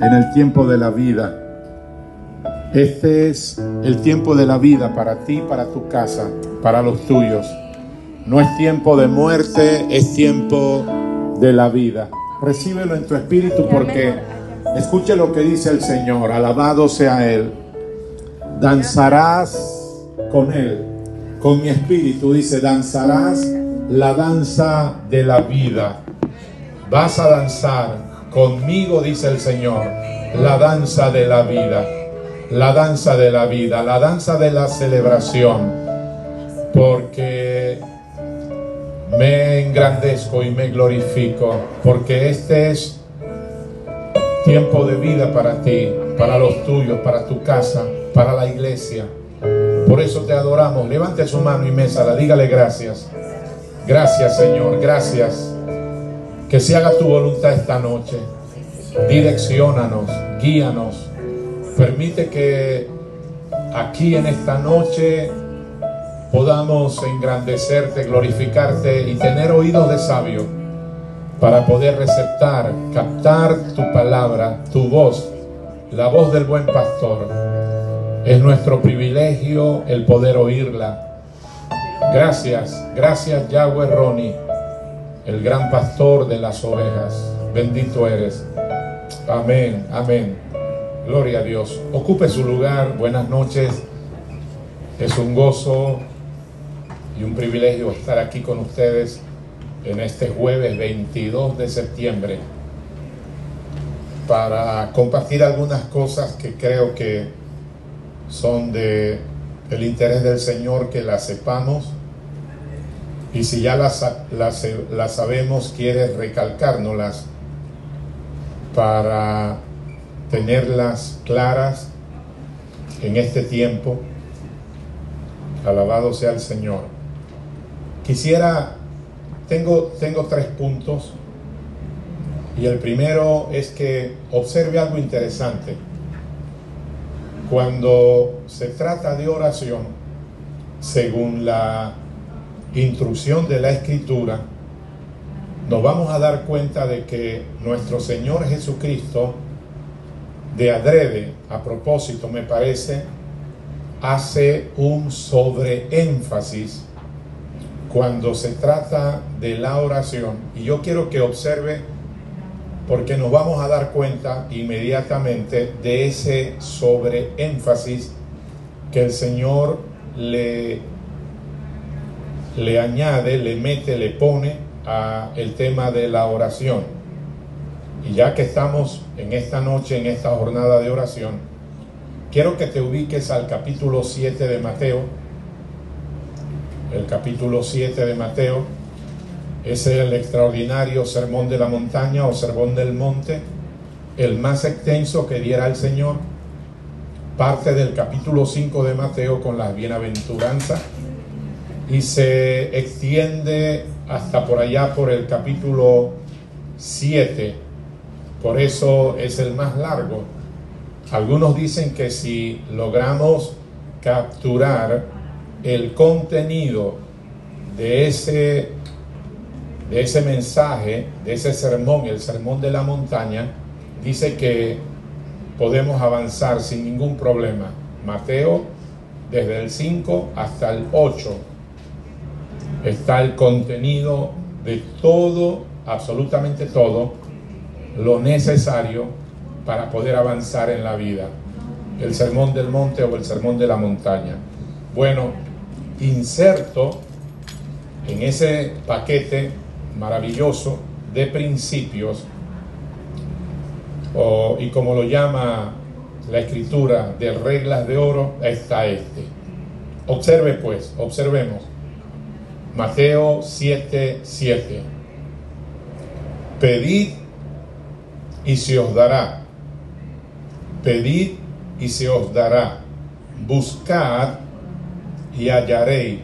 en el tiempo de la vida. Este es el tiempo de la vida para ti, para tu casa, para los tuyos. No es tiempo de muerte, es tiempo de la vida. Recíbelo en tu espíritu porque escuche lo que dice el Señor. Alabado sea Él. Danzarás con Él, con mi espíritu. Dice, danzarás la danza de la vida. Vas a danzar conmigo, dice el Señor, la danza de la vida. La danza de la vida, la danza de la celebración. Porque me engrandezco y me glorifico, porque este es tiempo de vida para ti, para los tuyos, para tu casa, para la iglesia. Por eso te adoramos. Levante su mano y mesa, dígale gracias. Gracias Señor, gracias. Que se haga tu voluntad esta noche. Direcciónanos, guíanos. Permite que aquí en esta noche podamos engrandecerte, glorificarte y tener oídos de sabio para poder receptar, captar tu palabra, tu voz, la voz del buen pastor. Es nuestro privilegio el poder oírla. Gracias, gracias Yahweh Roni, el gran pastor de las ovejas. Bendito eres. Amén, amén. Gloria a Dios. Ocupe su lugar. Buenas noches. Es un gozo y un privilegio estar aquí con ustedes en este jueves 22 de septiembre para compartir algunas cosas que creo que son de el interés del Señor que las sepamos y si ya las, las, las sabemos quiere recalcárnoslas para tenerlas claras en este tiempo alabado sea el Señor Quisiera, tengo, tengo tres puntos. Y el primero es que observe algo interesante. Cuando se trata de oración, según la instrucción de la escritura, nos vamos a dar cuenta de que nuestro Señor Jesucristo, de adrede, a propósito me parece, hace un sobreénfasis cuando se trata de la oración, y yo quiero que observe, porque nos vamos a dar cuenta inmediatamente de ese sobreénfasis que el Señor le, le añade, le mete, le pone a el tema de la oración. Y ya que estamos en esta noche, en esta jornada de oración, quiero que te ubiques al capítulo 7 de Mateo, el capítulo 7 de Mateo, es el extraordinario sermón de la montaña o sermón del monte, el más extenso que diera el Señor, parte del capítulo 5 de Mateo con las bienaventuranzas y se extiende hasta por allá por el capítulo 7, por eso es el más largo. Algunos dicen que si logramos capturar el contenido de ese, de ese mensaje, de ese sermón, el sermón de la montaña, dice que podemos avanzar sin ningún problema. Mateo, desde el 5 hasta el 8, está el contenido de todo, absolutamente todo, lo necesario para poder avanzar en la vida. El sermón del monte o el sermón de la montaña. Bueno, inserto en ese paquete maravilloso de principios, y como lo llama la escritura de reglas de oro, está este. Observe pues, observemos. Mateo 7, 7. Pedid y se os dará. Pedid y se os dará. Buscad y hallaréis.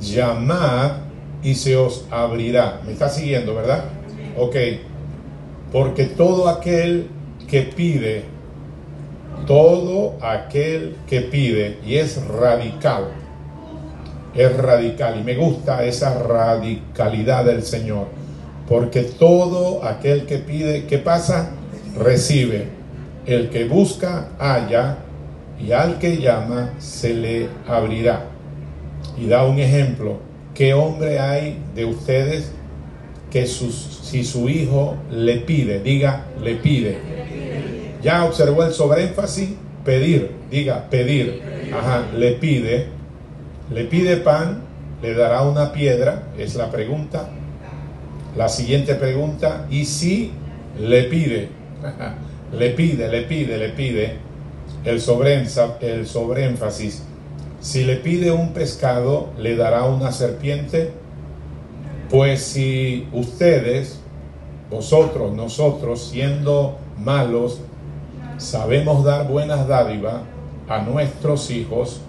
Llamad y se os abrirá. ¿Me está siguiendo, verdad? Ok. Porque todo aquel que pide, todo aquel que pide, y es radical, es radical, y me gusta esa radicalidad del Señor, porque todo aquel que pide, ¿qué pasa? recibe. El que busca, halla, y al que llama, se le abrirá. Y da un ejemplo. ¿Qué hombre hay de ustedes que si su hijo le pide, diga, le pide? Ya observó el sobreénfasis, pedir, diga, pedir. Ajá, le pide, le pide pan, le dará una piedra, es la pregunta. La siguiente pregunta, ¿y si le pide? le pide, le pide, le pide. El, el sobreénfasis. Si le pide un pescado, le dará una serpiente. Pues si ustedes, vosotros, nosotros, siendo malos, sabemos dar buenas dádivas a nuestros hijos,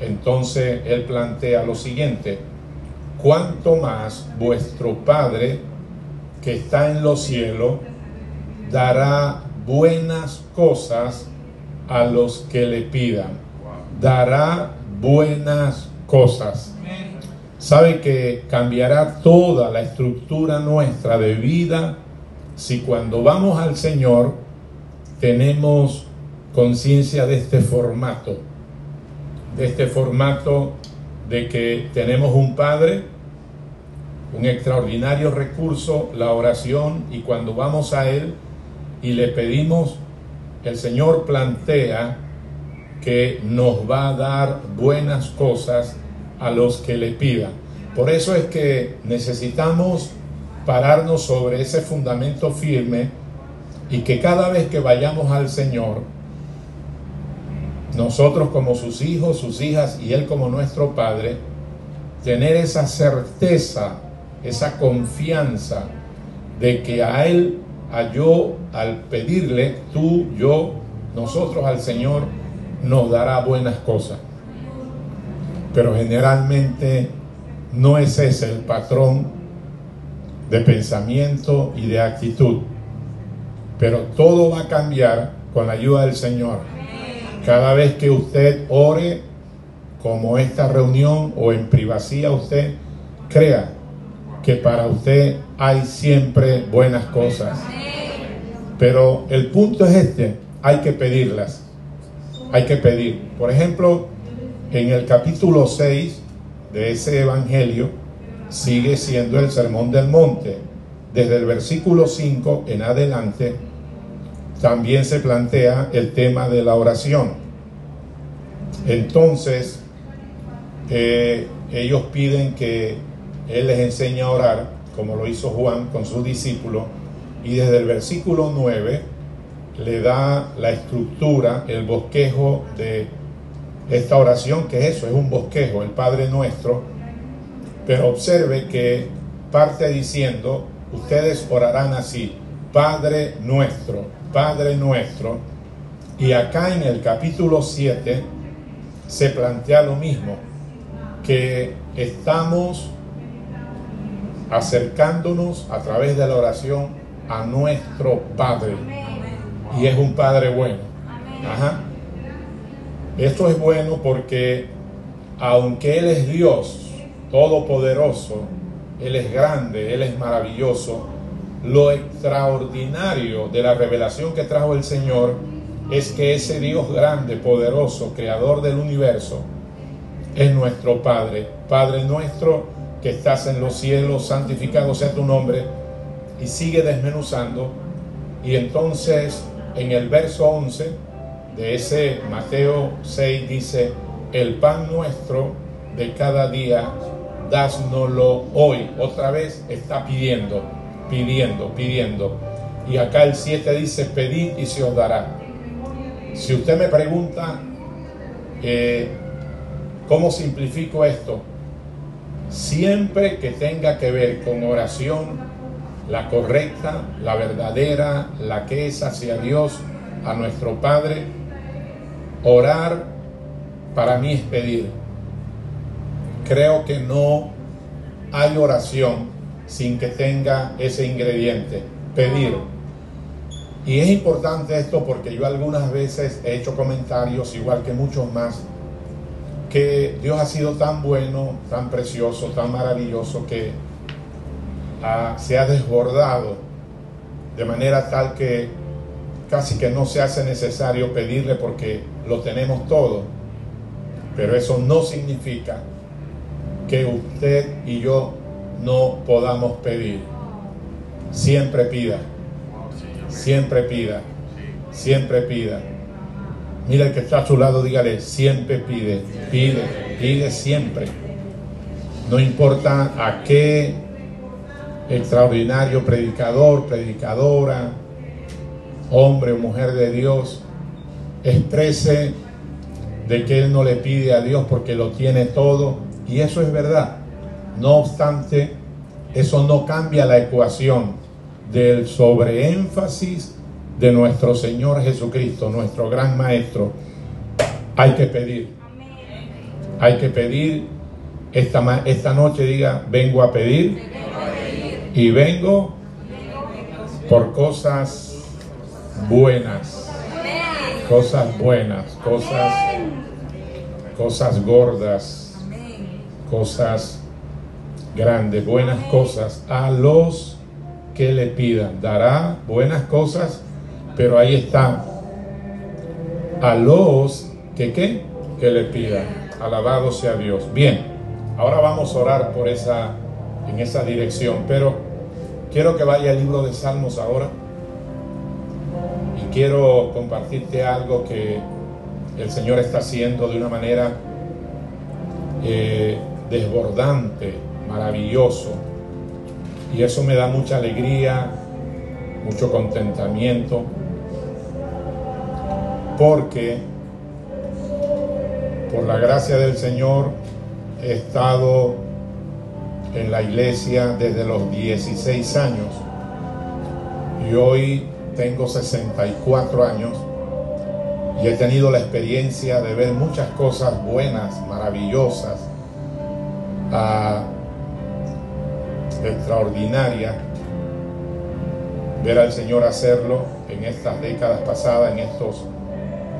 entonces él plantea lo siguiente, cuanto más vuestro Padre que está en los cielos dará buenas cosas a los que le pidan. Dará buenas cosas. Sabe que cambiará toda la estructura nuestra de vida si cuando vamos al Señor tenemos conciencia de este formato, de este formato de que tenemos un Padre, un extraordinario recurso, la oración, y cuando vamos a Él y le pedimos, el Señor plantea que nos va a dar buenas cosas a los que le pidan. Por eso es que necesitamos pararnos sobre ese fundamento firme y que cada vez que vayamos al Señor, nosotros como sus hijos, sus hijas y Él como nuestro Padre, tener esa certeza, esa confianza de que a Él, a yo, al pedirle, tú, yo, nosotros al Señor, nos dará buenas cosas. Pero generalmente no es ese el patrón de pensamiento y de actitud. Pero todo va a cambiar con la ayuda del Señor. Cada vez que usted ore, como esta reunión o en privacidad, usted crea que para usted hay siempre buenas cosas. Pero el punto es este, hay que pedirlas. Hay que pedir. Por ejemplo, en el capítulo 6 de ese evangelio sigue siendo el sermón del monte. Desde el versículo 5 en adelante también se plantea el tema de la oración. Entonces, eh, ellos piden que Él les enseñe a orar, como lo hizo Juan con sus discípulos, y desde el versículo 9 le da la estructura, el bosquejo de esta oración, que es eso, es un bosquejo, el Padre nuestro, pero observe que parte diciendo, ustedes orarán así, Padre nuestro, Padre nuestro. Y acá en el capítulo 7 se plantea lo mismo, que estamos acercándonos a través de la oración a nuestro Padre. Y es un Padre bueno. Ajá. Esto es bueno porque aunque Él es Dios todopoderoso, Él es grande, Él es maravilloso, lo extraordinario de la revelación que trajo el Señor es que ese Dios grande, poderoso, creador del universo, es nuestro Padre. Padre nuestro que estás en los cielos, santificado sea tu nombre. Y sigue desmenuzando. Y entonces en el verso 11 de ese Mateo 6 dice, el pan nuestro de cada día, dásnoslo hoy. Otra vez está pidiendo pidiendo, pidiendo. Y acá el 7 dice, pedid y se os dará. Si usted me pregunta, eh, ¿cómo simplifico esto? Siempre que tenga que ver con oración, la correcta, la verdadera, la que es hacia Dios, a nuestro Padre, orar para mí es pedir. Creo que no hay oración sin que tenga ese ingrediente, pedir. Y es importante esto porque yo algunas veces he hecho comentarios, igual que muchos más, que Dios ha sido tan bueno, tan precioso, tan maravilloso, que se ha desbordado de manera tal que casi que no se hace necesario pedirle porque lo tenemos todo. Pero eso no significa que usted y yo no podamos pedir. Siempre pida. Siempre pida. Siempre pida. Mira el que está a su lado, dígale, siempre pide. Pide, pide siempre. No importa a qué extraordinario predicador, predicadora, hombre o mujer de Dios, exprese de que él no le pide a Dios porque lo tiene todo. Y eso es verdad. No obstante, eso no cambia la ecuación del sobreénfasis de nuestro Señor Jesucristo, nuestro gran Maestro. Hay que pedir. Hay que pedir. Esta, esta noche diga, vengo a pedir. Y vengo por cosas buenas. Cosas buenas, cosas, cosas gordas, cosas grandes, buenas cosas a los que le pidan. Dará buenas cosas, pero ahí está. A los que qué? Que le pidan. Alabado sea Dios. Bien, ahora vamos a orar por esa, en esa dirección, pero quiero que vaya al libro de Salmos ahora quiero compartirte algo que el Señor está haciendo de una manera eh, desbordante, maravilloso. Y eso me da mucha alegría, mucho contentamiento, porque por la gracia del Señor he estado en la iglesia desde los 16 años y hoy tengo 64 años y he tenido la experiencia de ver muchas cosas buenas, maravillosas, extraordinarias. Ver al Señor hacerlo en estas décadas pasadas, en estos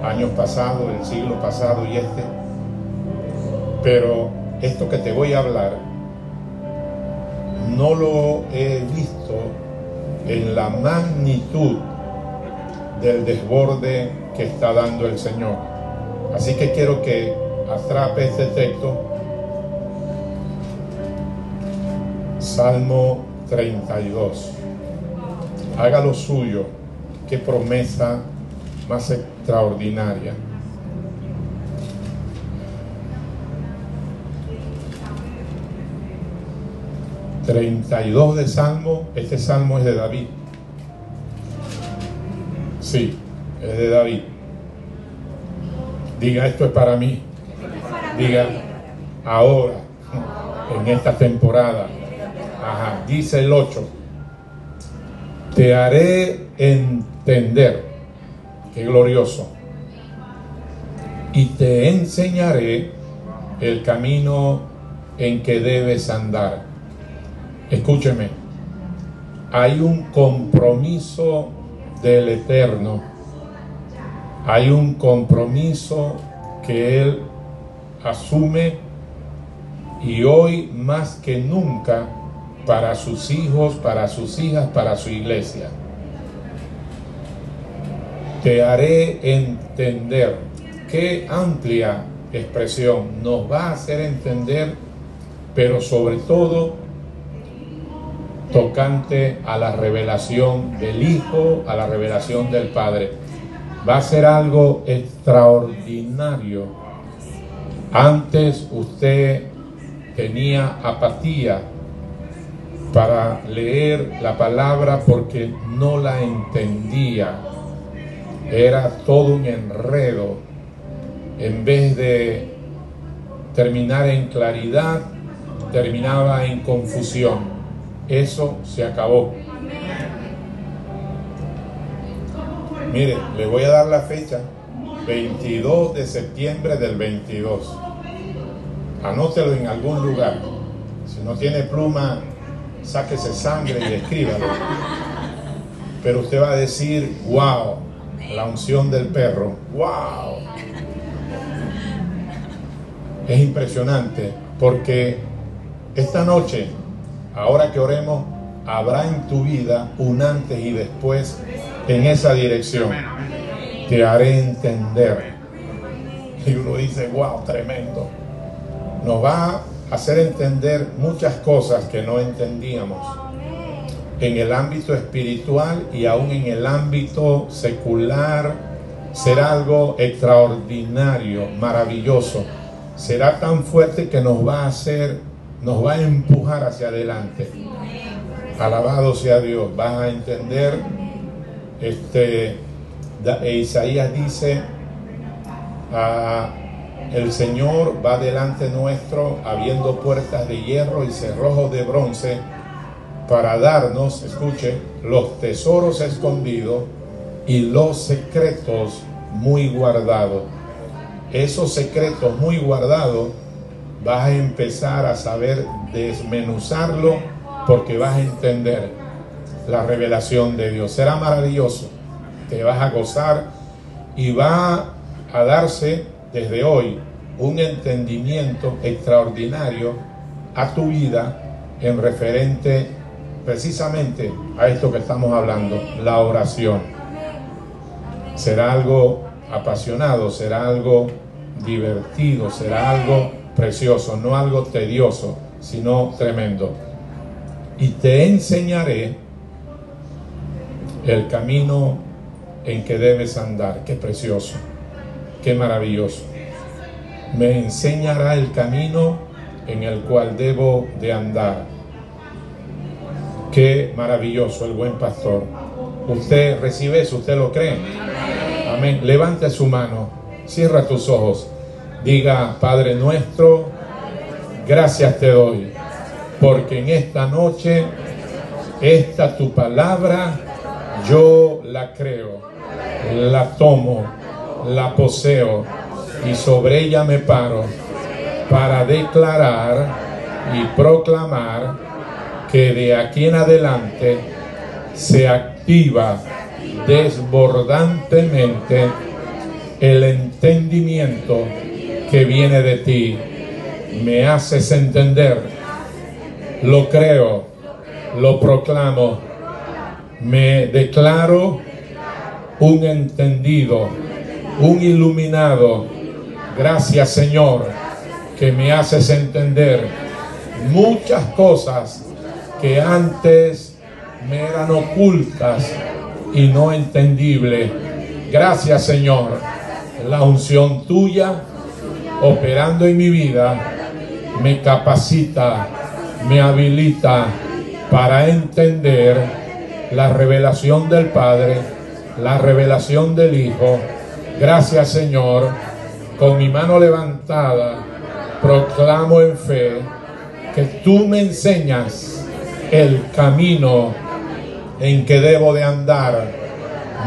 años pasados, el siglo pasado y este. Pero esto que te voy a hablar, no lo he visto en la magnitud del desborde que está dando el Señor. Así que quiero que atrape este texto. Salmo 32. Haga lo suyo. Qué promesa más extraordinaria. ...32 de Salmo... ...este Salmo es de David... Sí, es de David. Diga, esto es para mí. Diga, ahora, en esta temporada. Dice el 8. Te haré entender. Qué glorioso. Y te enseñaré el camino en que debes andar. Escúcheme. Hay un compromiso del Eterno. Hay un compromiso que Él asume y hoy más que nunca para sus hijos, para sus hijas, para su iglesia. Te haré entender. Qué amplia expresión nos va a hacer entender, pero sobre todo tocante a la revelación del Hijo, a la revelación del Padre. Va a ser algo extraordinario. Antes usted tenía apatía para leer la palabra porque no la entendía. Era todo un enredo. En vez de terminar en claridad, terminaba en confusión. Eso se acabó. Mire, le voy a dar la fecha. 22 de septiembre del 22. Anótelo en algún lugar. Si no tiene pluma, sáquese sangre y escríbalo. Pero usted va a decir, wow, la unción del perro. Wow. Es impresionante porque esta noche Ahora que oremos, habrá en tu vida un antes y después en esa dirección. Te haré entender. Y uno dice, wow, tremendo. Nos va hacer entender muchas cosas que no entendíamos en el ámbito espiritual y aún en el ámbito secular. Será algo extraordinario, maravilloso. Será tan fuerte que nos va a hacer, nos va a empujar hacia adelante. Alabado sea Dios. Vas a entender, este, Isaías dice, ah, el Señor va delante nuestro, habiendo puertas de hierro y cerrojos de bronce para darnos, escuche, los tesoros escondidos y los secretos muy guardados. Esos secretos muy guardados vas a empezar a saber desmenuzarlo porque vas a entender la revelación de Dios. Será maravilloso, te vas a gozar y va a darse desde hoy un entendimiento extraordinario a tu vida en referente precisamente a esto que estamos hablando, la oración. Será algo apasionado, será algo divertido, será algo precioso, no algo tedioso, sino tremendo. Y te enseñaré el camino en que debes andar. Qué precioso, qué maravilloso. Me enseñará el camino en el cual debo de andar Qué maravilloso el buen pastor. Usted recibe eso, usted lo cree. Amén. Levante su mano, cierra tus ojos. Diga, Padre nuestro, gracias te doy, porque en esta noche, esta tu palabra, yo la creo, la tomo, la poseo y sobre ella me paro para declarar y proclamar que de aquí en adelante se activa desbordantemente el entendimiento que viene de ti. Me haces entender, lo creo, lo proclamo, me declaro un entendido, un iluminado. Gracias Señor, que me haces entender muchas cosas que antes me eran ocultas y no entendibles. Gracias Señor. La unción tuya operando en mi vida me capacita, me habilita para entender la revelación del Padre, la revelación del Hijo. Gracias Señor. Con mi mano levantada proclamo en fe que tú me enseñas el camino en que debo de andar.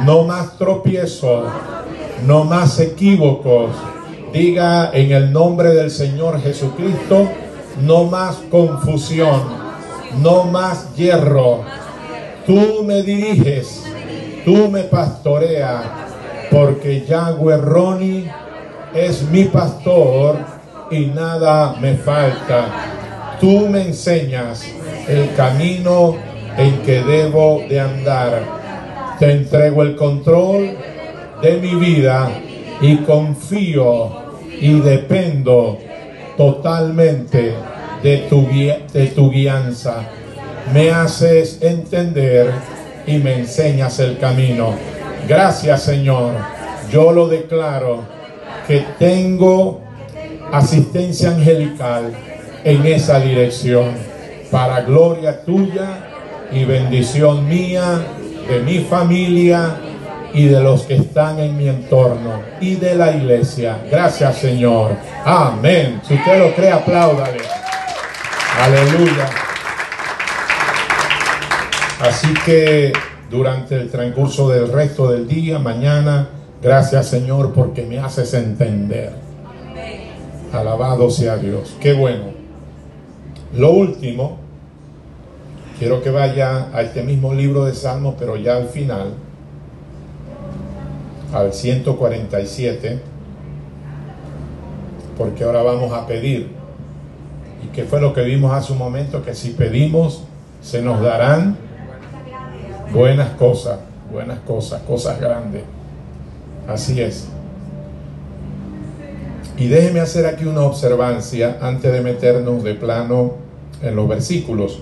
No más tropiezos, no más equívocos. Diga en el nombre del Señor Jesucristo, no más confusión, no más hierro. Tú me diriges, tú me pastoreas, porque Yahweh Roni es mi pastor y nada me falta. Tú me enseñas el camino en que debo de andar. Te entrego el control de mi vida y confío y dependo totalmente de tu, de tu guianza. Me haces entender y me enseñas el camino. Gracias Señor. Yo lo declaro que tengo asistencia angelical en esa dirección para gloria tuya y bendición mía, de mi familia y de los que están en mi entorno y de la iglesia. Gracias Señor. Amén. Si usted lo cree, apláudale. Aleluya. Así que durante el transcurso del resto del día, mañana, gracias Señor porque me haces entender. Alabado sea Dios. Qué bueno. Lo último, quiero que vaya a este mismo libro de Salmos, pero ya al final, al 147, porque ahora vamos a pedir. ¿Y qué fue lo que vimos hace un momento? Que si pedimos, se nos darán buenas cosas. buenas cosas, cosas grandes. Así es. Y déjeme hacer aquí una observancia antes de meternos de plano en los versículos.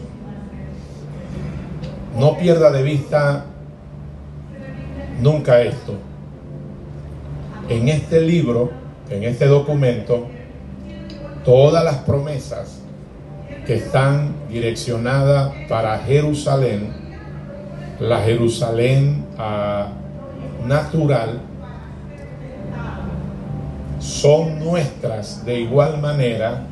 No pierda de vista nunca esto. En este libro, en este documento, todas las promesas que están direccionadas para Jerusalén, la Jerusalén ah, natural, son nuestras de igual manera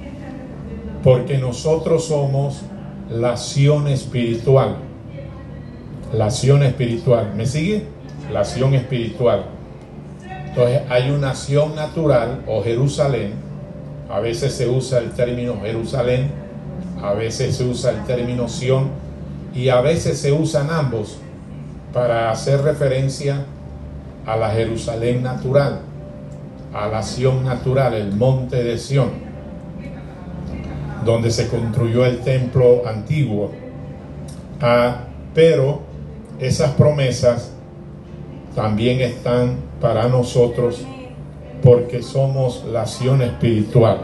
porque nosotros somos la acción espiritual. La acción espiritual. ¿Me sigue? La acción espiritual. Entonces hay una acción natural o Jerusalén. A veces se usa el término Jerusalén, a veces se usa el término Sión y a veces se usan ambos para hacer referencia a la Jerusalén natural, a la Sión natural, el monte de Sión, donde se construyó el templo antiguo. Ah, pero esas promesas también están para nosotros porque somos la acción espiritual,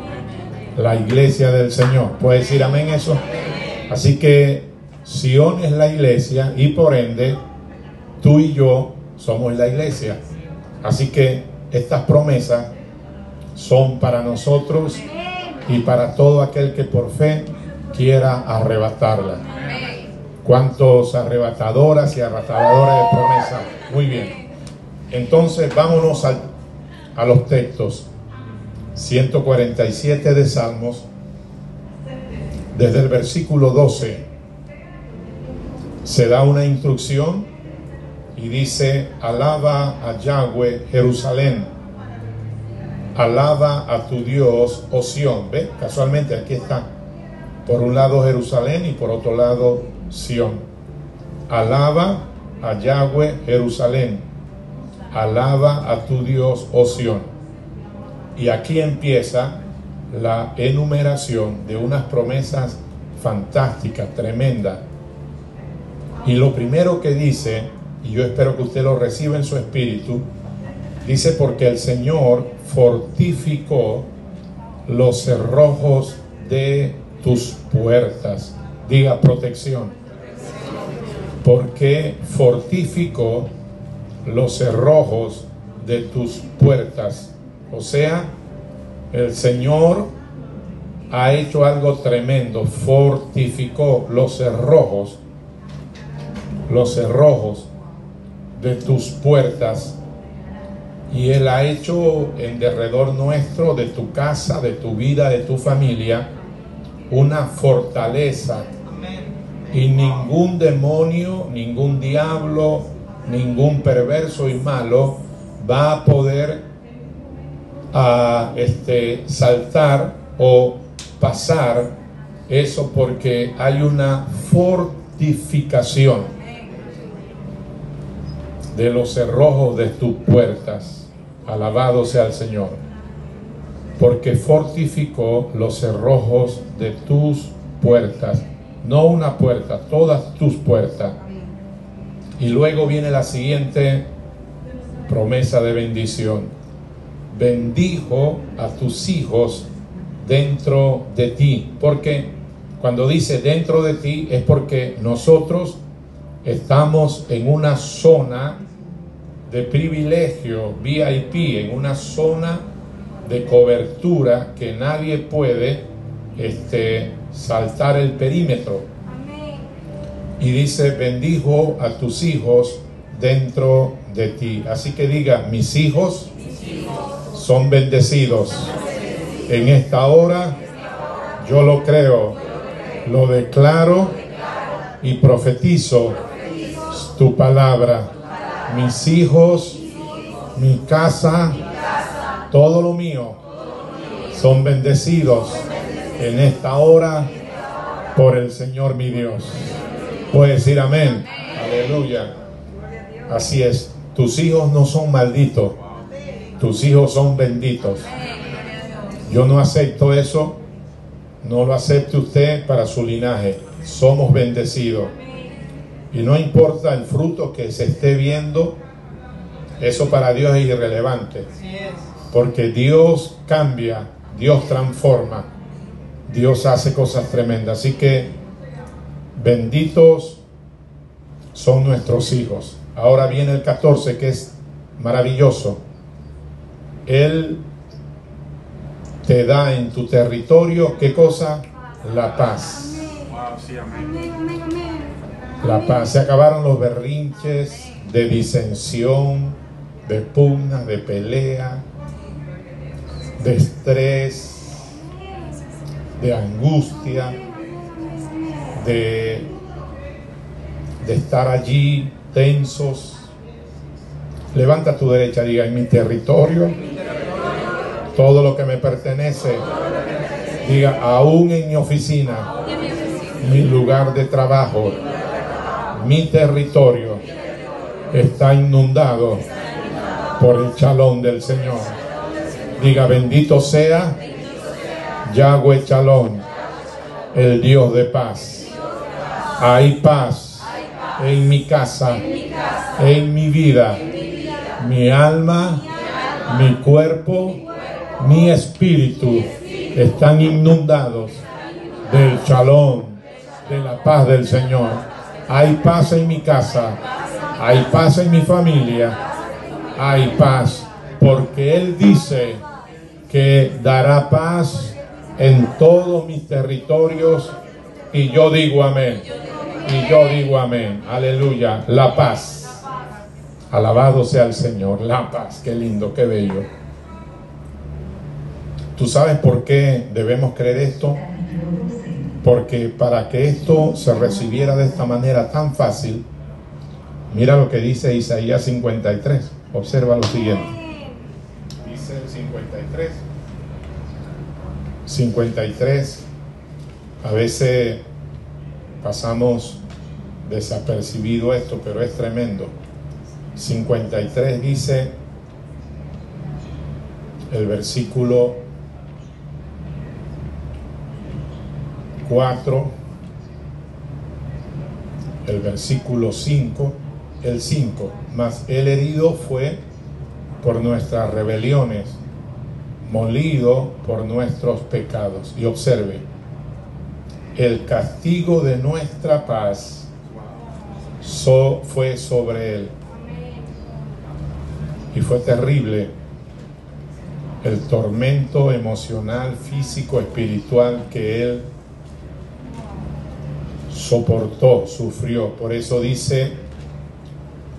la iglesia del Señor. ¿Puede decir amén eso? Así que Sion es la iglesia y por ende tú y yo somos la iglesia. Así que estas promesas son para nosotros y para todo aquel que por fe quiera arrebatarla. ¿Cuántos arrebatadoras y arrebatadoras de promesa? Muy bien. Entonces vámonos a los textos. 147 de Salmos, desde el versículo 12, se da una instrucción y dice, alaba a Yahweh Jerusalén, alaba a tu Dios, Osión. ¿Ve? Casualmente aquí está. Por un lado Jerusalén y por otro lado Sión. Alaba a Yahweh Jerusalén alaba a tu Dios, oh Y aquí empieza la enumeración de unas promesas fantásticas, tremendas. Y lo primero que dice, y yo espero que usted lo reciba en su espíritu, dice porque el Señor fortificó los cerrojos de tus puertas. Diga protección. Porque fortificó los cerrojos de tus puertas. O sea, el Señor ha hecho algo tremendo, fortificó los cerrojos, los cerrojos de tus puertas. Y Él ha hecho en derredor nuestro, de tu casa, de tu vida, de tu familia, una fortaleza. Y ningún demonio, ningún diablo, ningún perverso y malo va a poder a, este, saltar o pasar eso porque hay una fortificación de los cerrojos de tus puertas. Alabado sea el Señor. Porque fortificó los cerrojos de tus puertas. No una puerta, todas tus puertas y luego viene la siguiente promesa de bendición. Bendijo a tus hijos dentro de ti. Porque cuando dice dentro de ti es porque nosotros estamos en una zona de privilegio VIP, en una zona de cobertura que nadie puede este, saltar el perímetro. Y dice, bendijo a tus hijos dentro de ti. Así que diga, mis hijos, son bendecidos. En esta hora yo lo creo, lo declaro. y profetizo tu palabra. Mis hijos, mi casa, todo lo mío son bendecidos en esta hora por el Señor mi Dios. Puede decir amén. Aleluya. Así es. Tus hijos no son malditos. Tus hijos son benditos. Yo no acepto eso. No lo acepte usted para su linaje. Somos bendecidos. Y no importa el fruto que se esté viendo, eso para Dios es irrelevante. Porque Dios cambia, Dios transforma, Dios hace cosas tremendas. Así que benditos son nuestros hijos. Ahora viene el 14 que es maravilloso. Él te da en tu territorio, ¿qué cosa? La paz. La paz. Se acabaron los berrinches de disensión, de pugna, de pelea, de estrés, de angustia, de, de estar allí tensos. Levanta tu derecha, diga, en mi territorio, todo lo que me pertenece, diga, aún en mi oficina, mi lugar de trabajo, mi territorio está inundado por el chalón del Señor. Diga, bendito sea Yahweh Chalón, el Dios de paz. Hay paz en mi casa, en mi vida, mi alma, mi cuerpo, mi espíritu están inundados del chalón, de la paz del Señor. Hay paz en mi casa, hay paz en mi familia, hay paz, porque Él dice que dará paz en todos mis territorios y yo digo amén. Y yo digo amén. Aleluya. La paz. Alabado sea el Señor. La paz. Qué lindo, qué bello. ¿Tú sabes por qué debemos creer esto? Porque para que esto se recibiera de esta manera tan fácil, mira lo que dice Isaías 53. Observa lo siguiente. Dice el 53. 53. A veces pasamos desapercibido esto, pero es tremendo. 53 dice el versículo 4, el versículo 5, el 5, mas el herido fue por nuestras rebeliones, molido por nuestros pecados. Y observe, el castigo de nuestra paz fue sobre él. Y fue terrible el tormento emocional, físico, espiritual que él soportó, sufrió. Por eso dice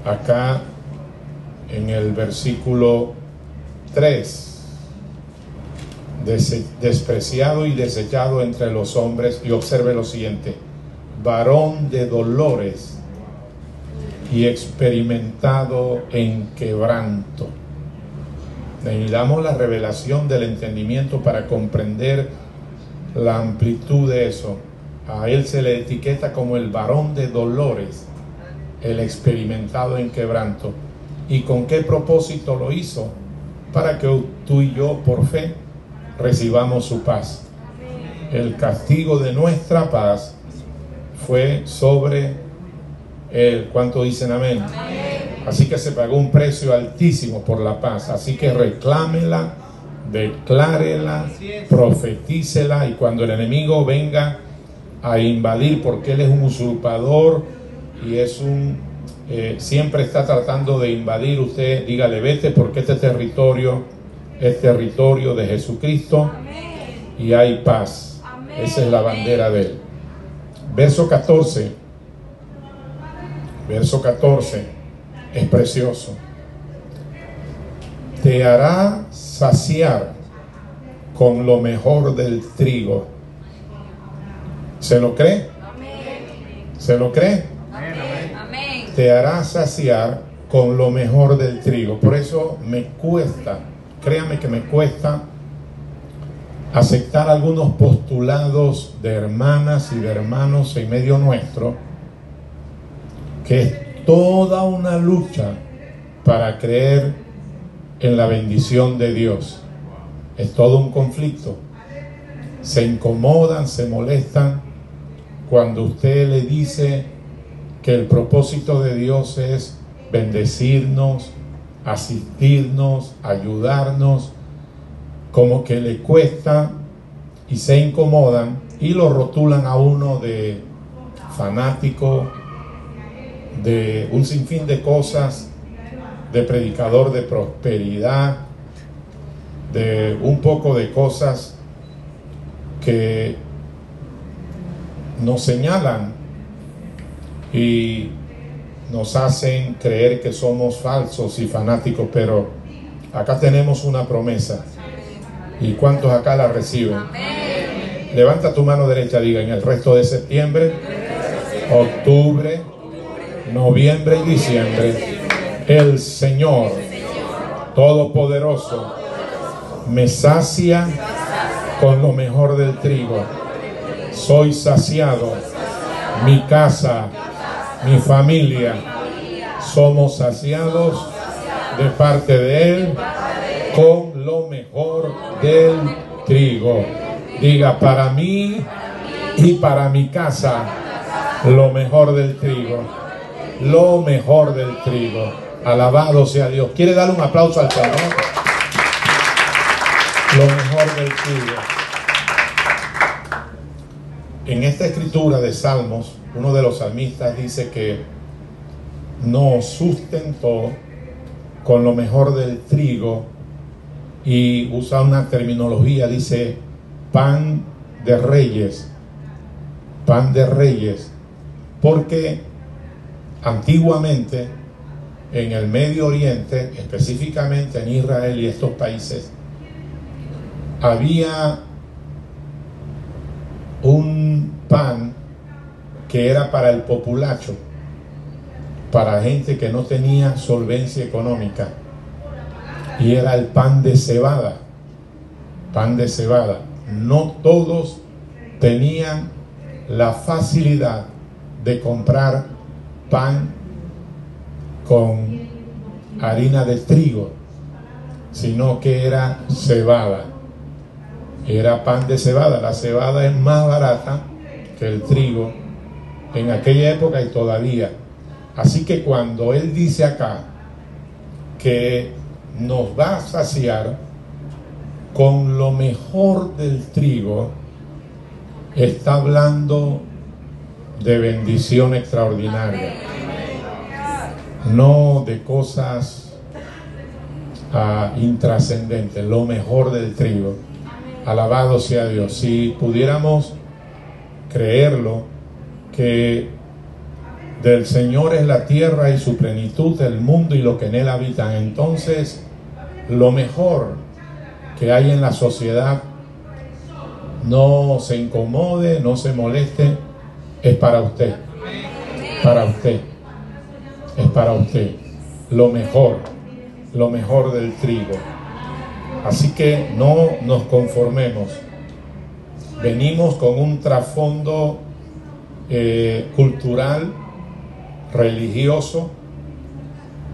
acá en el versículo 3, despreciado y desechado entre los hombres, y observe lo siguiente, varón de dolores y experimentado en quebranto. Necesitamos la revelación del entendimiento para comprender la amplitud de eso. A él se le etiqueta como el varón de dolores, el experimentado en quebranto. ¿Y con qué propósito lo hizo? Para que tú y yo, por fe, recibamos su paz. El castigo de nuestra paz fue sobre él. ¿Cuánto dicen amén? Así que se pagó un precio altísimo por la paz. Así que reclámela, declárela, profetícela y cuando el enemigo venga a invadir, porque él es un usurpador y es un eh, siempre está tratando de invadir, usted dígale, vete porque este territorio es territorio de Jesucristo y hay paz. Esa es la bandera de él. Verso 14. Verso 14. Es precioso. Te hará saciar con lo mejor del trigo. ¿Se lo cree? ¿Se lo cree? Te hará saciar con lo mejor del trigo. Por eso me cuesta créame que me cuesta aceptar algunos postulados de hermanas y de hermanos en medio nuestro, que es toda una lucha para creer en la bendición de Dios. Es todo un conflicto. Se incomodan, se molestan cuando usted le dice que el propósito de Dios es bendecirnos, asistirnos, ayudarnos, como que le cuesta y se incomodan y lo rotulan a uno de fanático, de un sinfín de cosas, de predicador de prosperidad, de un poco de cosas que nos señalan y nos hacen creer que somos falsos y fanáticos, pero acá tenemos una promesa. ¿Y cuántos acá la reciben? Levanta tu mano derecha, diga, en el resto de septiembre, octubre, noviembre y diciembre, el Señor Todopoderoso me sacia con lo mejor del trigo. Soy saciado, mi casa, mi familia, somos saciados de parte de Él con lo mejor del trigo. Diga, para mí y para mi casa, lo mejor del trigo. Lo mejor del trigo. Alabado sea Dios. ¿Quiere darle un aplauso al Señor? Lo mejor del trigo. En esta escritura de Salmos, uno de los salmistas dice que nos sustentó con lo mejor del trigo y usa una terminología, dice pan de reyes, pan de reyes, porque antiguamente en el Medio Oriente, específicamente en Israel y estos países, había un pan que era para el populacho, para gente que no tenía solvencia económica, y era el pan de cebada, pan de cebada. No todos tenían la facilidad de comprar pan con harina de trigo, sino que era cebada. Era pan de cebada. La cebada es más barata que el trigo en aquella época y todavía. Así que cuando él dice acá que nos va a saciar con lo mejor del trigo, está hablando de bendición extraordinaria, no de cosas uh, intrascendentes, lo mejor del trigo. Alabado sea Dios. Si pudiéramos creerlo, que del Señor es la tierra y su plenitud, el mundo y lo que en él habitan, entonces lo mejor que hay en la sociedad no se incomode, no se moleste, es para usted. Para usted. Es para usted. Lo mejor. Lo mejor del trigo. Así que no nos conformemos. Venimos con un trasfondo eh, cultural, religioso,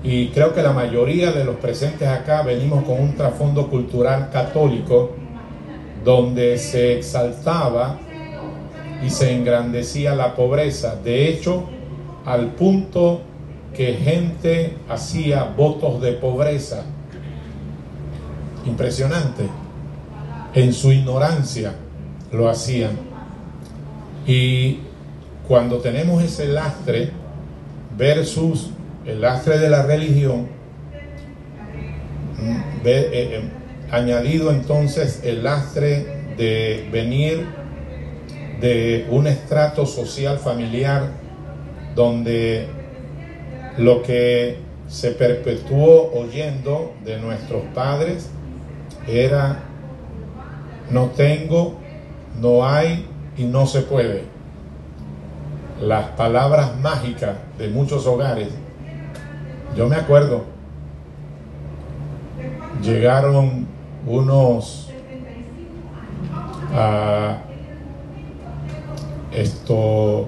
y creo que la mayoría de los presentes acá venimos con un trasfondo cultural católico donde se exaltaba y se engrandecía la pobreza. De hecho, al punto que gente hacía votos de pobreza. Impresionante. En su ignorancia lo hacían. Y cuando tenemos ese lastre versus el lastre de la religión, mm, eh, eh, añadido entonces el lastre de venir de un estrato social familiar donde lo que se perpetuó oyendo de nuestros padres era no tengo, no hay y no se puede. Las palabras mágicas de muchos hogares yo me acuerdo, llegaron unos a estos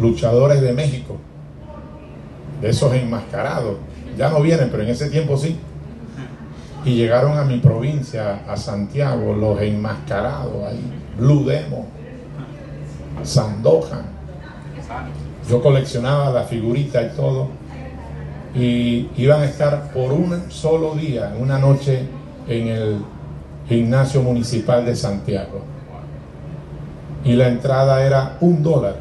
luchadores de México, de esos enmascarados. Ya no vienen, pero en ese tiempo sí. Y llegaron a mi provincia, a Santiago, los enmascarados ahí, Blue Demo, Sandoja Yo coleccionaba la figurita y todo. Y iban a estar por un solo día, una noche, en el gimnasio municipal de Santiago. Y la entrada era un dólar.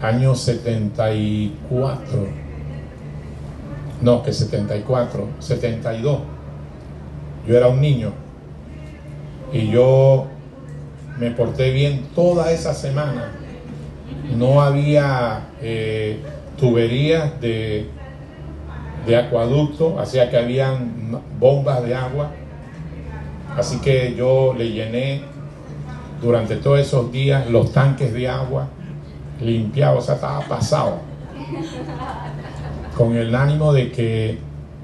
Año 74. No, que 74, 72. Yo era un niño. Y yo me porté bien toda esa semana. No había eh, tuberías de, de acueducto, hacía que habían bombas de agua. Así que yo le llené durante todos esos días los tanques de agua, limpiaba, o sea, estaba pasado. Con el ánimo de que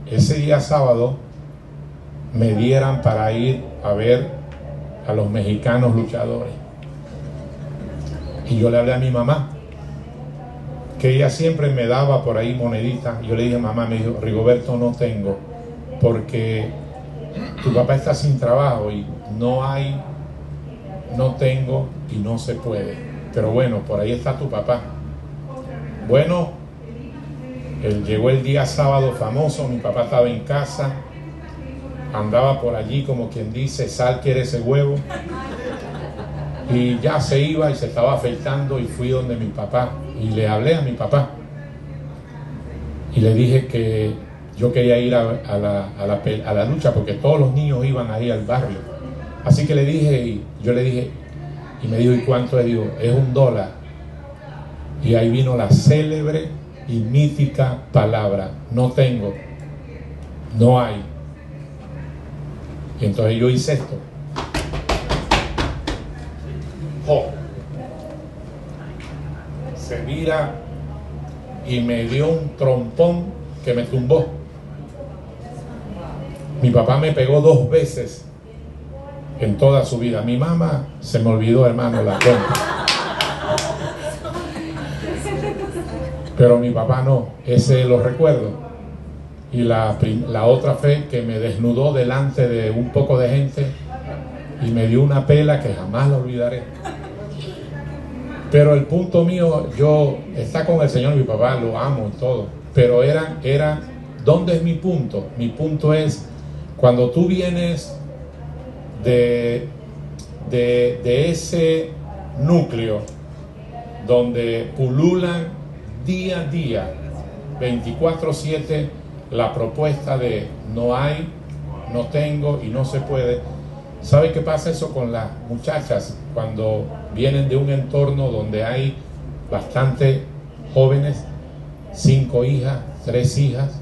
ese día sábado me dieran para ir a ver a los mexicanos luchadores. Y yo le hablé a mi mamá, que ella siempre me daba por ahí moneditas. Yo le dije, mamá, me dijo, Rigoberto, no tengo, porque tu papá está sin trabajo y no hay, no tengo y no se puede. Pero bueno, por ahí está tu papá. Bueno, él llegó el día sábado famoso, mi papá estaba en casa, andaba por allí como quien dice, sal quiere ese huevo. Y ya se iba y se estaba afeitando y fui donde mi papá y le hablé a mi papá. Y le dije que yo quería ir a, la, a, la, lucha porque todos los niños iban ahí al barrio. Así que le dije, y yo le dije, y me dijo, ¿y cuánto es? Digo, es un dólar. Y ahí vino la célebre y mítica palabra, no tengo, no hay. Y entonces yo hice esto. Se mira y me dio un trompón que me tumbó. Mi papá me pegó dos veces en toda su vida. Mi mamá se me olvidó, hermano, la cuenta. Pero mi papá no, ese lo recuerdo y la, la otra fe que me desnudó delante de un poco de gente y me dio una pela que jamás la olvidaré. Pero el punto mío, yo está con el Señor, mi papá, lo amo y todo. Pero era, era, ¿dónde es mi punto? Mi punto es cuando tú vienes de, de, de ese núcleo donde pululan día a día, 24-7, la propuesta de no hay, no tengo y no se puede. ¿Sabe qué pasa eso con las muchachas cuando vienen de un entorno donde hay bastante jóvenes, cinco hijas, tres hijas,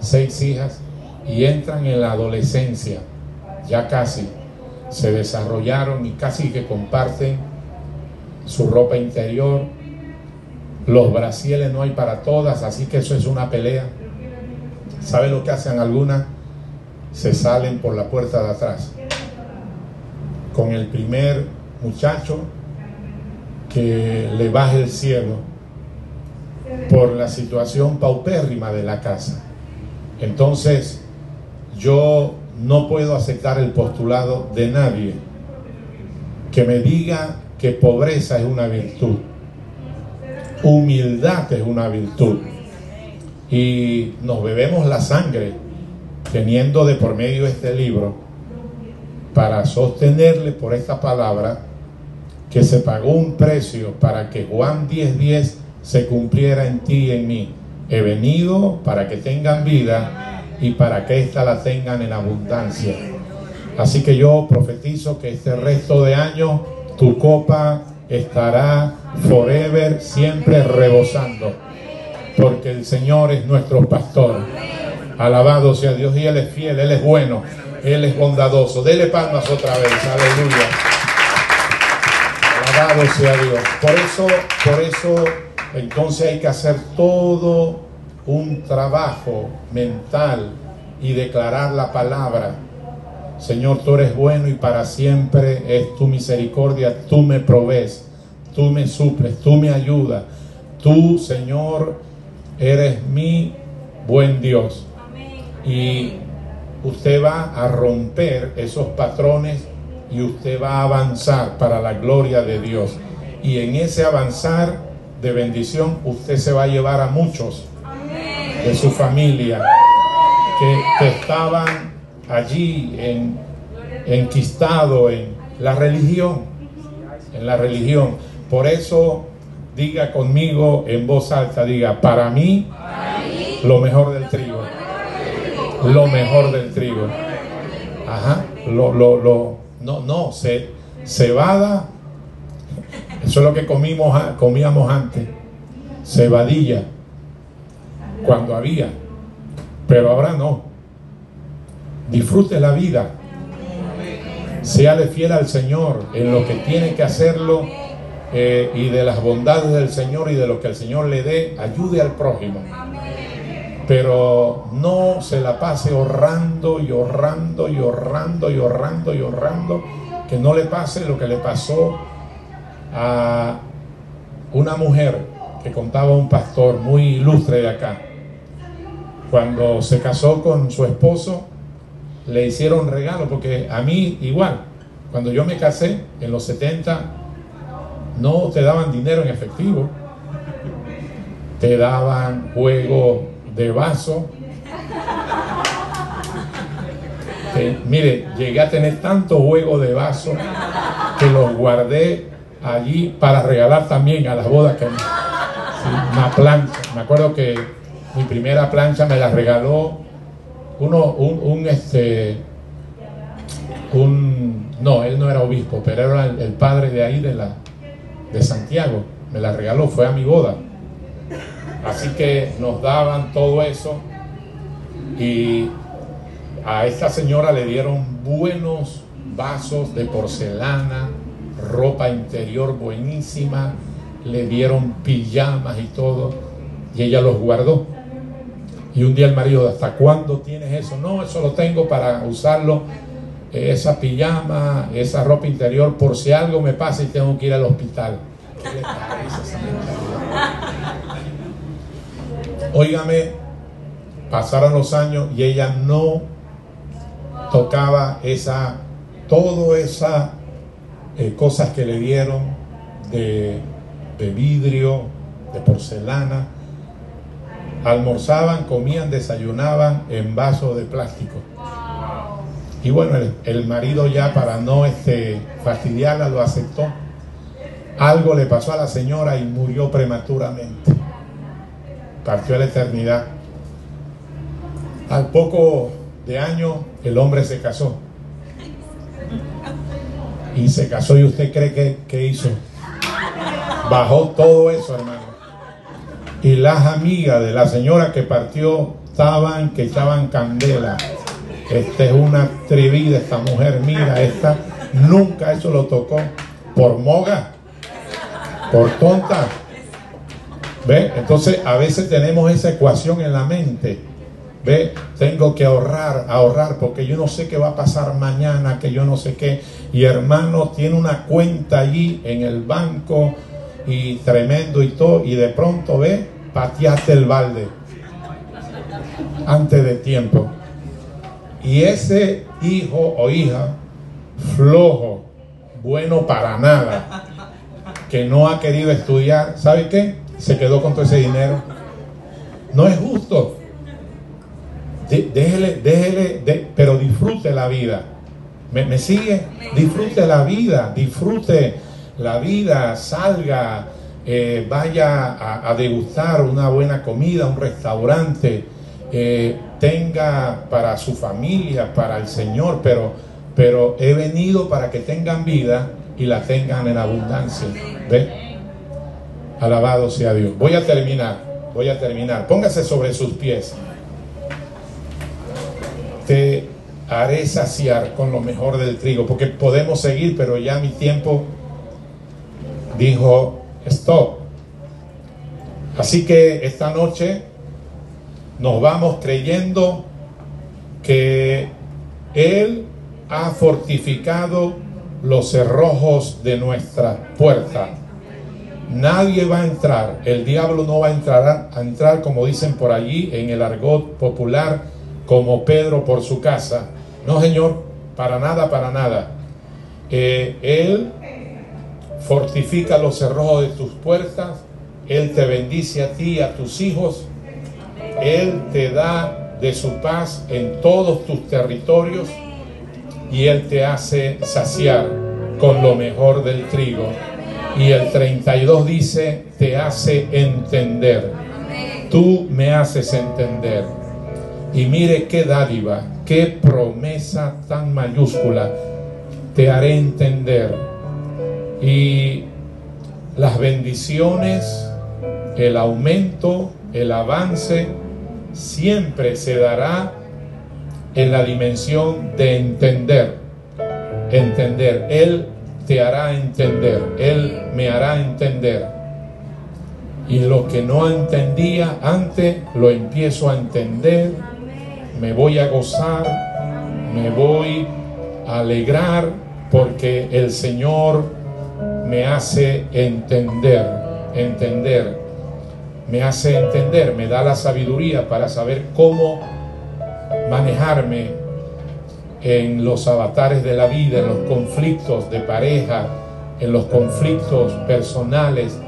seis hijas, y entran en la adolescencia, ya casi se desarrollaron y casi que comparten su ropa interior, los brasieles no hay para todas, así que eso es una pelea ¿Sabe lo que hacen algunas? Se salen por la puerta de atrás. Con el primer muchacho que le baje el cielo por la situación paupérrima de la casa. Entonces, yo no puedo aceptar el postulado de nadie que me diga que pobreza es una virtud, humildad es una virtud y nos bebemos la sangre teniendo de por medio este libro para sostenerle por esta palabra que se pagó un precio para que Juan 10:10 se cumpliera en ti y en mí. He venido para que tengan vida y para que ésta la tengan en abundancia. Así que yo profetizo que este resto de año tu copa estará forever, siempre rebosando porque el Señor es nuestro pastor. Alabado sea Dios y Él es fiel, Él es bueno, Él es bondadoso. Dele palmas otra vez, aleluya. Alabado sea Dios. Por eso, por eso, entonces hay que hacer todo un trabajo mental y declarar la palabra. Señor, tú eres bueno y para siempre es tu misericordia, tú me provees, tú me suples, tú me ayudas. Tú, Señor, eres mi buen Dios. Y usted va a romper esos patrones y usted va a avanzar para la gloria de Dios. Y en ese avanzar de bendición, usted se va a llevar a muchos de su familia que, estaban allí en, enquistados en la religión, en la religión. Por eso diga conmigo en voz alta, diga, para mí, lo mejor del trigo. Lo mejor del trigo. Ajá, lo, lo, lo, no, no, se, cebada, eso es lo que comimos, comíamos antes, cebadilla, cuando había, pero ahora no. Disfrute la vida, Seale fiel al Señor en lo que tiene que hacerlo eh, y de las bondades del Señor y de lo que el Señor le dé, ayude al prójimo. Pero no se la pase ahorrando y ahorrando y ahorrando y ahorrando y ahorrando. Que no le pase lo que le pasó a una mujer que contaba un pastor muy ilustre de acá. Cuando se casó con su esposo, le hicieron regalo, porque a mí igual, cuando yo me casé en los 70, no te daban dinero en efectivo, te daban juego de vaso. mire, llegué a tener tanto juego de vaso que los guardé allí para regalar también a las bodas que una plancha. Me acuerdo que mi primera plancha me la regaló uno, un, este, un, no, él no era obispo, pero era el, padre de ahí de la, de Santiago. Me la regaló, fue a mi boda. Así que nos daban todo eso y a esta señora le dieron buenos vasos de porcelana, ropa interior buenísima, le dieron pijamas y todo, y ella los guardó. Y un día el marido, ¿hasta cuándo tienes eso? No, eso lo tengo para usarlo, esa pijama, esa ropa interior, por si algo me pasa y tengo que ir al hospital. ¿Qué Óigame, pasaron los años y ella no tocaba esa, todo esa eh, cosas que le dieron de, de vidrio, de porcelana. Almorzaban, comían, desayunaban en vasos de plástico. Y bueno, el, marido ya para no este, fastidiarla lo aceptó. Algo le pasó a la señora y murió prematuramente partió a la eternidad. Al poco de años el hombre se casó. Y se casó y usted cree que, que hizo. Bajó todo eso, hermano. Y las amigas de la señora que partió estaban que echaban candela. Esta es una atrevida, esta mujer, mira, esta nunca eso lo tocó por moga, por tonta. ¿Ve? Entonces a veces tenemos esa ecuación en la mente. ¿Ve? Tengo que ahorrar, ahorrar, porque yo no sé qué va a pasar mañana, que yo no sé qué. Y hermano, tiene una cuenta allí en el banco y tremendo y todo, y de pronto ve, pateaste el balde antes de tiempo. Y ese hijo o hija flojo, bueno para nada, que no ha querido estudiar, ¿sabe qué? se quedó con todo ese dinero. No es justo. déjele, déjele, pero disfrute la vida. ¿Me, sigue? Disfrute la vida, disfrute la vida, salga, eh, vaya a, degustar una buena comida, un restaurante, eh, tenga para su familia, para el Señor, pero, pero he venido para que tengan vida y la tengan en abundancia. ¿Ve? Alabado sea Dios. Voy a terminar, voy a terminar. Póngase sobre sus pies. Te haré saciar con lo mejor del trigo, porque podemos seguir, pero ya mi tiempo dijo stop. Así que esta noche nos vamos creyendo que Él ha fortificado los cerrojos de nuestra puerta Nadie va a entrar, el diablo no va a entrar, a entrar como dicen por allí en el argot popular, como Pedro por su casa. No, Señor, para nada, para nada. Eh, él fortifica los cerrojos de tus puertas Él te bendice a ti y a tus hijos. Él te da de su paz en todos tus territorios y Él te hace saciar con lo mejor del trigo. Y el 32 dice, te hace entender. Tú me haces entender. Y mire qué dádiva, qué promesa tan mayúscula. Te haré entender. Y las bendiciones, el aumento, el avance, siempre se dará en la dimensión de entender. Entender. Él te hará entender. Él me hará entender. Y lo que no entendía antes, lo empiezo a entender. Me voy a gozar. Me voy a alegrar porque el Señor me hace entender. Entender. Me hace entender. Me da la sabiduría para saber cómo manejarme en los avatares de la vida, en los conflictos de pareja, en los conflictos personales,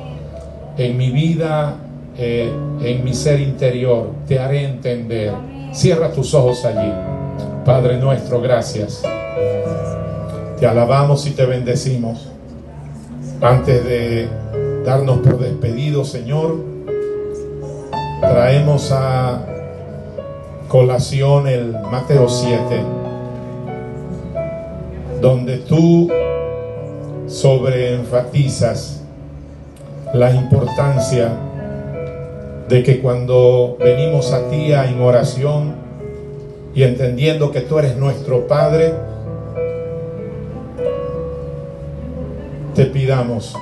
en mi vida, eh, en mi ser interior. Te haré entender. Cierra tus ojos allí. Padre nuestro, gracias. Te alabamos y te bendecimos. Antes de darnos por despedido, Señor, traemos a colación el Mateo 7, donde tú sobreenfatizas la importancia de que cuando venimos a ti en oración y entendiendo que tú eres nuestro Padre, te pidamos,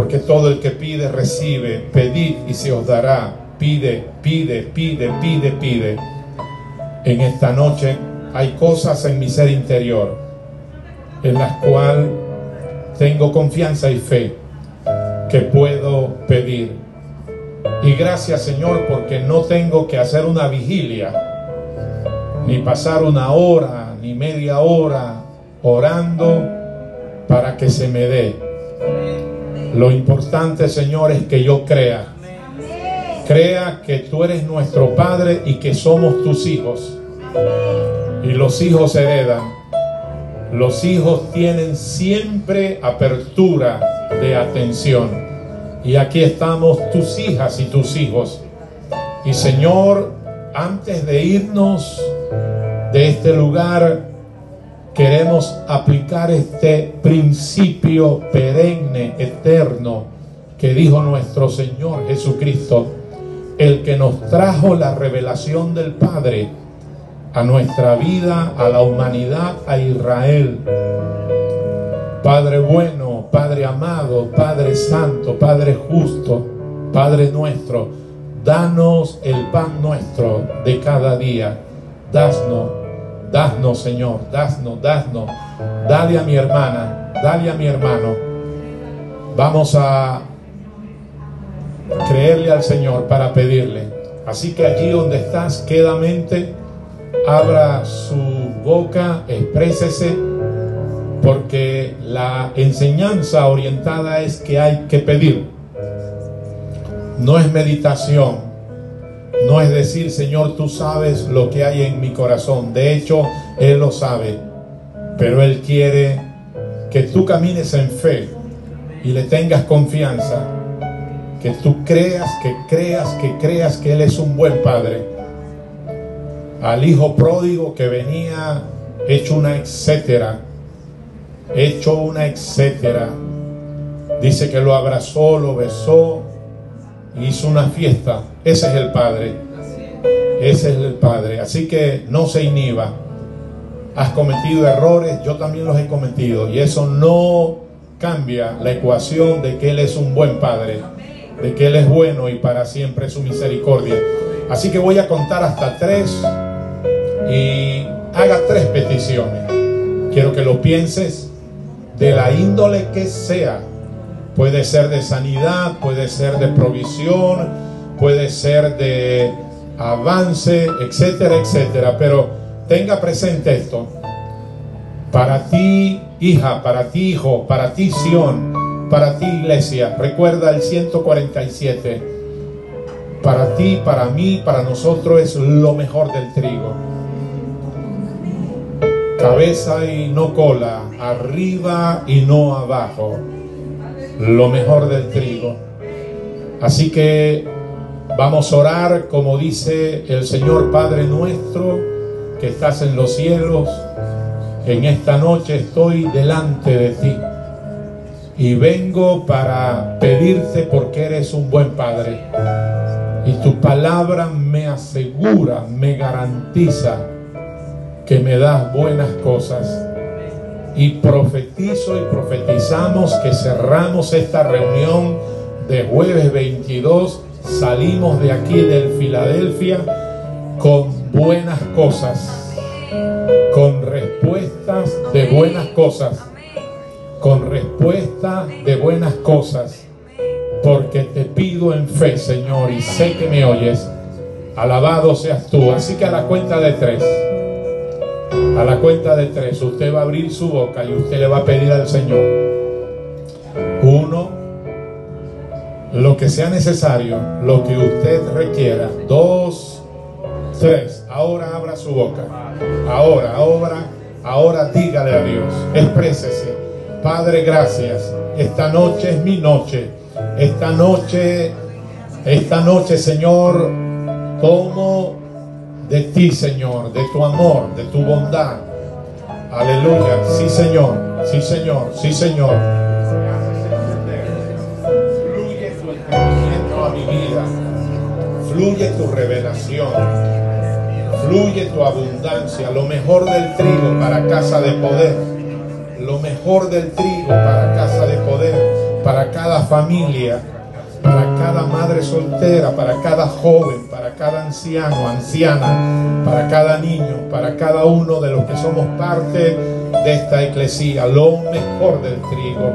porque todo el que pide recibe, pedid y se os dará pide, pide, pide, pide, pide. En esta noche hay cosas en mi ser interior en las cuales tengo confianza y fe que puedo pedir. Y gracias Señor porque no tengo que hacer una vigilia, ni pasar una hora, ni media hora orando para que se me dé. Lo importante Señor es que yo crea crea que tú eres nuestro Padre y que somos tus hijos. Y los hijos heredan. Los hijos tienen siempre apertura de atención. Y aquí estamos tus hijas y tus hijos. Y Señor, antes de irnos de este lugar, queremos aplicar este principio perenne, eterno, que dijo nuestro Señor Jesucristo el que nos trajo la revelación del Padre a nuestra vida, a la humanidad, a Israel. Padre bueno, Padre amado, Padre santo, Padre justo, Padre nuestro, danos el pan nuestro de cada día. Dasnos, dasnos Señor, dasnos, dasnos. Dale a mi hermana, dale a mi hermano. Vamos a creerle al Señor para pedirle. Así que allí donde estás, quedamente, abra su boca, exprésese, porque la enseñanza orientada es que hay que pedir. No es meditación, no es decir, Señor, tú sabes lo que hay en mi corazón. De hecho, Él lo sabe, pero Él quiere que tú camines en fe y le tengas confianza que tú creas, que creas, que creas que Él es un buen padre. Al hijo pródigo que venía hecho una etcétera, hecho una etcétera. Dice que lo abrazó, lo besó, hizo una fiesta. Ese es el Padre. Ese es el Padre. Así que no se inhiba. Has cometido errores, yo también los he cometido. Y eso no cambia la ecuación de que Él es un buen Padre de que Él es bueno y para siempre su misericordia. Así que voy a contar hasta tres y haga tres peticiones. Quiero que lo pienses de la índole que sea. Puede ser de sanidad, puede ser de provisión, puede ser de avance, etcétera, etcétera. Pero tenga presente esto. Para ti, hija, para ti, hijo, para ti, Sión, para ti iglesia, recuerda el 147. Para ti, para mí, para nosotros es lo mejor del trigo. Cabeza y no cola, arriba y no abajo. Lo mejor del trigo. Así que vamos a orar como dice el Señor Padre nuestro que estás en los cielos. En esta noche estoy delante de ti y vengo para pedirte porque eres un buen Padre. Y tu palabra me asegura, me garantiza que me das buenas cosas. Y profetizo y profetizamos que cerramos esta reunión de jueves 22. Salimos de aquí del Filadelfia con buenas cosas, con respuestas de buenas cosas, con respuesta de buenas cosas, porque te pido en fe, Señor, y sé que me oyes. Alabado seas tú. Así que a la cuenta de tres. A la cuenta de tres, usted va a abrir su boca y usted le va a pedir al Señor. Uno, lo que sea necesario, lo que usted requiera. Dos, tres, ahora abra su boca. Ahora, ahora, ahora dígale a Dios. Exprésese. Padre, gracias. Esta noche es mi noche. Esta noche, esta noche, Señor, tomo de ti, Señor, de tu amor, de tu bondad. Aleluya. Sí, Señor. Sí, Señor. Sí, Señor. Fluye tu entendimiento a mi vida. Fluye tu revelación. Fluye tu abundancia. Lo mejor del trigo para casa de poder. Lo mejor del trigo para casa de poder. Para cada familia para cada madre soltera, para cada joven, para cada anciano, anciana, para cada niño, para cada uno de los que somos parte de esta iglesia, lo mejor del trigo.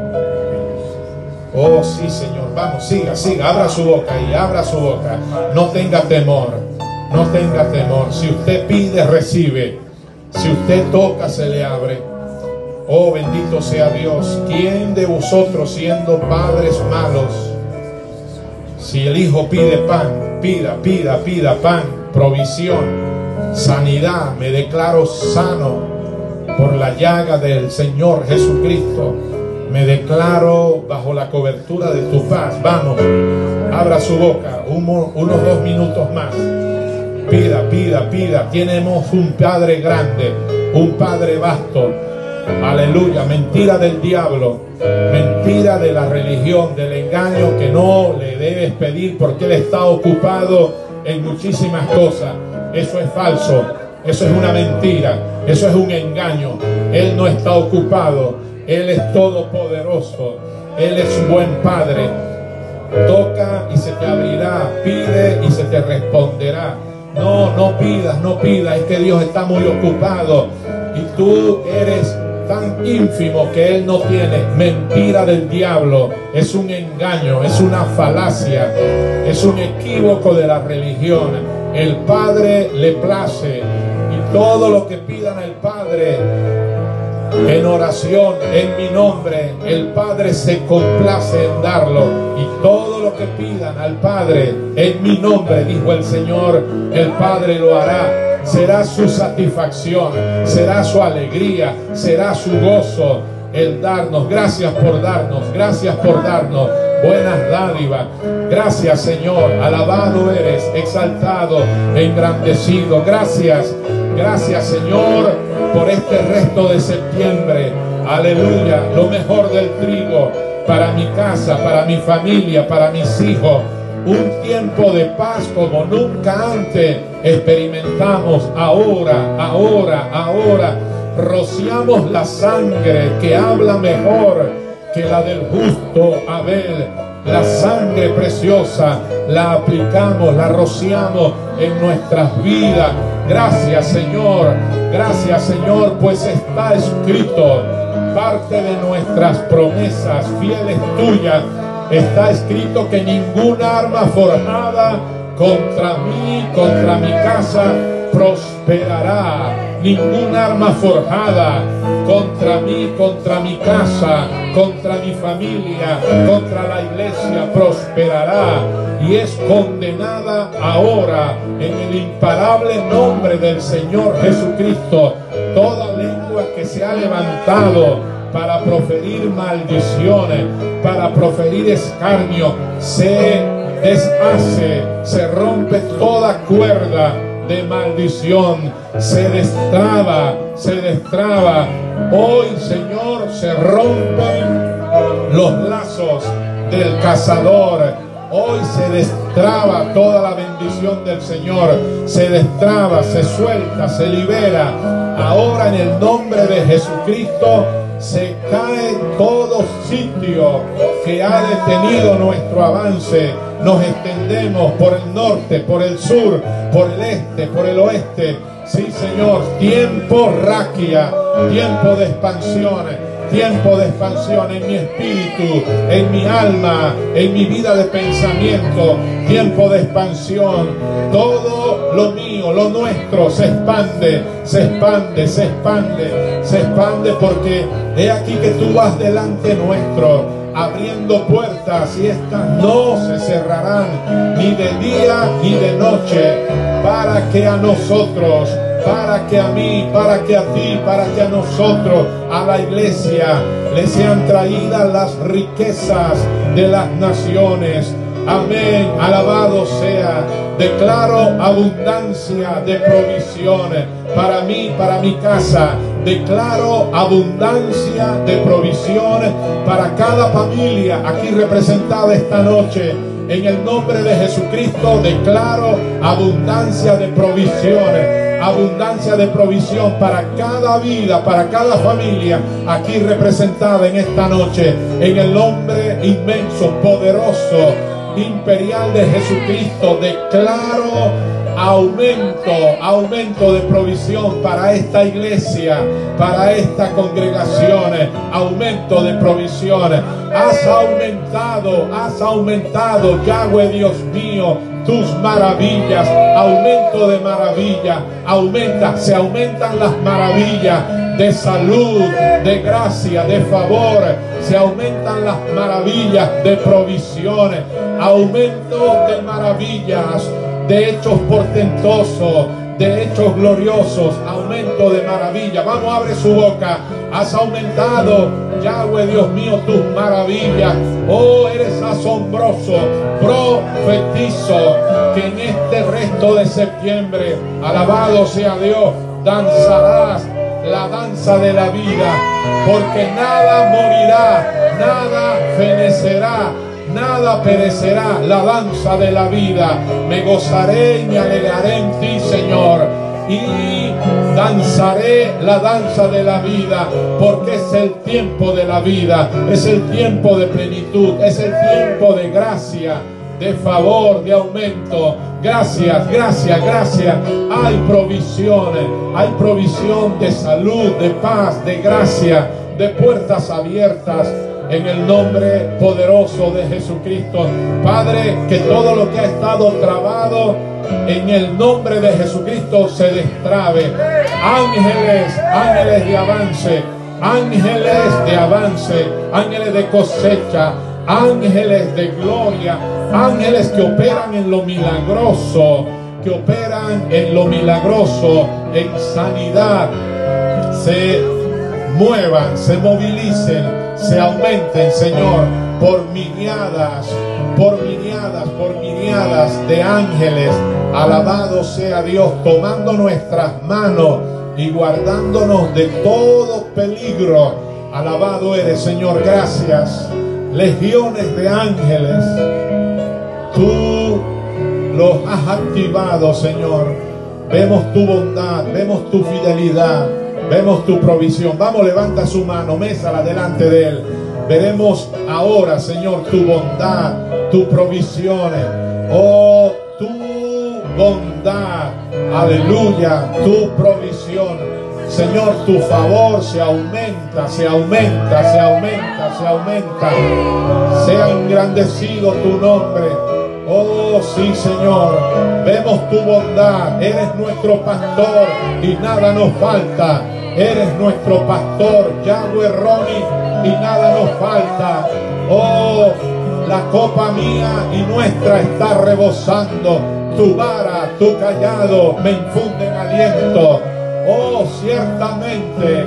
Oh sí, Señor, vamos, siga, siga, abra su boca y abra su boca. No tenga temor, no tenga temor. Si usted pide, recibe. Si usted toca, se le abre. Oh, bendito sea Dios. ¿Quién de vosotros siendo padres malos? Si el Hijo pide pan, pida, pida, pida pan, provisión, sanidad, me declaro sano por la llaga del Señor Jesucristo. Me declaro bajo la cobertura de tu paz. Vamos, abra su boca, unos dos minutos más. Pida, pida, pida. Tenemos un Padre grande, un Padre vasto. Aleluya, mentira del diablo mentira de la religión, del engaño que no le debes pedir porque Él está ocupado en muchísimas cosas. Eso es falso, eso es una mentira, eso es un engaño. Él no está ocupado, Él es todopoderoso, Él es un buen Padre. Toca y se te abrirá, pide y se te responderá. No, no pidas, no pidas, es que Dios está muy ocupado y tú eres tan ínfimo que Él no tiene. Mentira del diablo. Es un engaño, es una falacia, es un equívoco de la religión. El Padre le place y todo lo que pidan al Padre en oración, en mi nombre, el Padre se complace en darlo. Y todo lo que pidan al Padre en mi nombre, dijo el Señor, el Padre lo hará será su satisfacción, será su alegría, será su gozo el darnos. Gracias por darnos, gracias por darnos buenas dádivas. Gracias Señor, alabado eres, exaltado, engrandecido. Gracias, gracias Señor por este resto de septiembre. Aleluya, lo mejor del trigo para mi casa, para mi familia, para mis hijos un tiempo de paz como nunca antes experimentamos ahora, ahora, ahora. Rociamos la sangre que habla mejor que la del justo Abel. La sangre preciosa la aplicamos, la rociamos en nuestras vidas. Gracias Señor, gracias Señor, pues está escrito parte de nuestras promesas fieles tuyas está escrito que ninguna arma forjada contra mí, contra mi casa, prosperará. Ninguna arma forjada contra mí, contra mi casa, contra mi familia, contra la iglesia, prosperará y es condenada ahora en el imparable nombre del Señor Jesucristo. Toda lengua que se ha levantado para proferir maldiciones, para proferir escarnio, se deshace, se rompe toda cuerda de maldición, se destraba, se destraba. Hoy, Señor, se rompen los lazos del cazador. Hoy se destraba toda la bendición del Señor. Se destraba, se suelta, se libera. Ahora en el nombre de Jesucristo se cae todo sitio que ha detenido nuestro avance. Nos extendemos por el norte, por el sur, por el este, por el oeste. Sí, Señor, tiempo raquia, tiempo de expansión tiempo de expansión en mi espíritu, en mi alma, en mi vida de pensamiento, tiempo de expansión. Todo lo mío, lo nuestro se expande, se expande, se expande, se expande porque he aquí que tú vas delante nuestro abriendo puertas y estas no se cerrarán ni de día ni de noche para que a nosotros para que a mí, para que a ti, para que a nosotros, a la iglesia, le sean traídas las riquezas de las naciones. Amén, alabado sea. Declaro abundancia de provisiones para mí, para mi casa. Declaro abundancia de provisiones para cada familia aquí representada esta noche. En el nombre de Jesucristo declaro abundancia de provisiones abundancia de provisión para cada vida, para cada familia aquí representada en esta noche. En el nombre inmenso, poderoso, imperial de Jesucristo, declaro aumento, aumento de provisión para esta iglesia, para esta congregación, aumento de provisiones. Has aumentado, has aumentado, Yahweh Dios mío, tus maravillas, aumento de maravilla, aumenta, se aumentan las maravillas de salud, de gracia, de favor, se aumentan las maravillas de provisiones, aumento de maravillas, de hechos portentosos, de hechos gloriosos, aumento de maravilla. Vamos, abre su boca. Has aumentado, Yahweh Dios mío, tus maravillas. Oh, eres asombroso. Profetizo que en este resto de septiembre, alabado sea Dios, danzarás la danza de la vida, porque nada morirá, nada fenecerá, nada perecerá la danza de la vida. Me gozaré y me alegraré en ti, Señor. Y danzaré la danza de la vida, porque es el tiempo de la vida, es el tiempo de plenitud, es el tiempo de gracia, de favor, de aumento. Gracias, gracias, gracias. Hay provisiones, hay provisión de salud, de paz, de gracia, de puertas abiertas en el nombre poderoso de Jesucristo. Padre, que todo lo que ha estado trabado en el nombre de Jesucristo se destrabe. Ángeles, ángeles de avance, ángeles de avance, ángeles de cosecha, ángeles de gloria, ángeles que operan en lo milagroso, que operan en lo milagroso, en sanidad, se muevan, se movilicen se aumenten, Señor, por miriadas, por miriadas, por miriadas de ángeles. Alabado sea Dios, tomando nuestras manos y guardándonos de todo peligro. Alabado eres, Señor, gracias. Legiones de ángeles, tú los has activado, Señor. Vemos tu bondad, vemos tu fidelidad. Vemos tu provisión. Vamos, levanta su mano, mesa delante de Él. Veremos ahora, Señor, tu bondad, tu provisión. Oh, tu bondad. Aleluya, tu provisión. Señor, tu favor se aumenta, se aumenta, se aumenta, se aumenta. Sea engrandecido tu nombre. Oh, sí, Señor. Vemos tu bondad. Eres nuestro pastor y nada nos falta. Eres nuestro pastor, Yahweh Roni, y nada nos falta. Oh, la copa mía y nuestra está rebosando. Tu vara, tu callado me infunden aliento. Oh, ciertamente,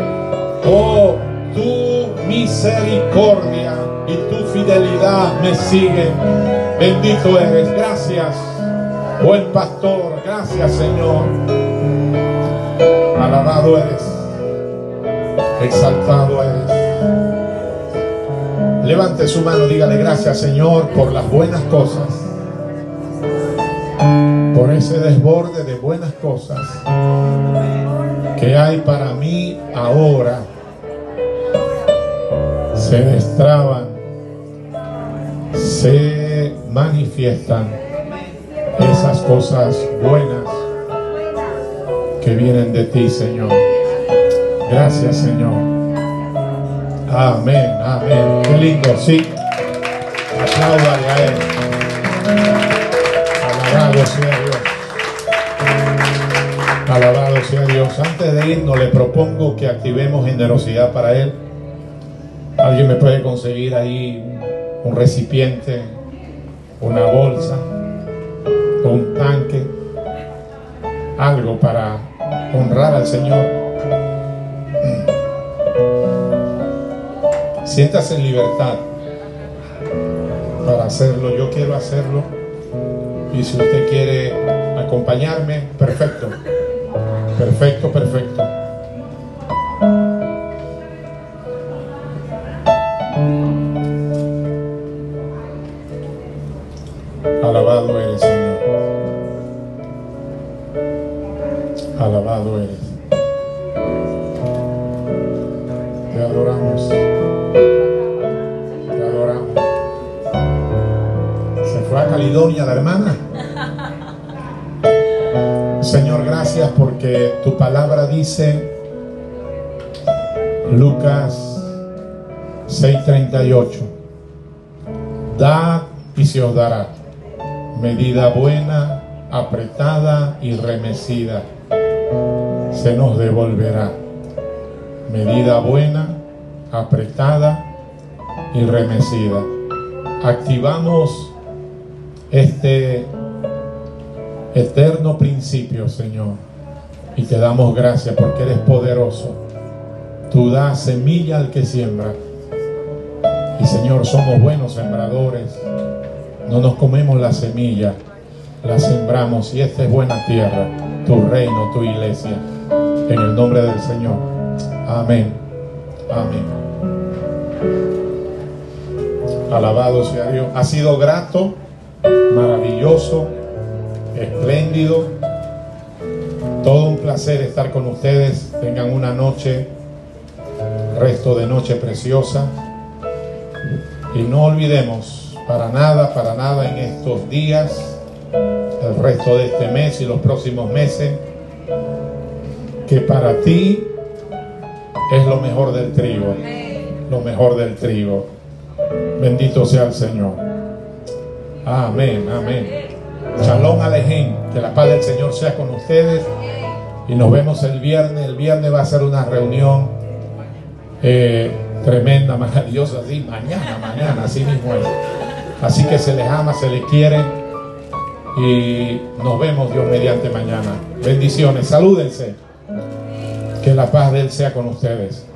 oh, tu misericordia y tu fidelidad me siguen. Bendito eres, gracias, buen pastor, gracias Señor. Alabado eres, exaltado eres. Levante su mano, dígale gracias Señor por las buenas cosas, por ese desborde de buenas cosas que hay para mí ahora. Se destraban, se manifiestan esas cosas buenas que vienen de ti, Señor. Gracias, Señor. Amén, amén. Qué lindo, sí. Apláudale a Él. Alabado sea Dios. Alabado sea Dios. Antes de irnos, le propongo que activemos generosidad para Él. Alguien me puede conseguir ahí un recipiente, una bolsa, un tanque, algo para honrar al Señor. Siéntase en libertad para hacerlo. Yo quiero hacerlo. Y si usted quiere acompañarme, perfecto. Perfecto, perfecto. Dice, Lucas 6:38, dad y se os dará, medida buena, apretada y remecida, se nos devolverá. Medida buena, apretada y remecida. Activamos este eterno principio, Señor. Y te damos gracias porque eres poderoso. Tú das semilla al que siembra. Y Señor, somos buenos sembradores. No nos comemos la semilla, la sembramos. Y esta es buena tierra, tu reino, tu iglesia. En el nombre del Señor. Amén. Amén. Alabado sea Dios. Ha sido grato, maravilloso espléndido. Todo un placer estar con ustedes. Tengan una noche, resto de noche preciosa. Y no olvidemos para nada, para nada en estos días, el resto de este mes y los próximos meses, que para ti es lo mejor del trigo. Lo mejor del trigo. Bendito sea el Señor. Amén, amén. Shalom Alejín. Que la paz del Señor sea con ustedes. Y nos vemos el viernes. El viernes va a ser una reunión eh, tremenda, maravillosa. Así, mañana, mañana, así mismo es. Así que se les ama, se les quiere. Y nos vemos Dios mediante mañana. Bendiciones. Salúdense. Que la paz de Él sea con ustedes.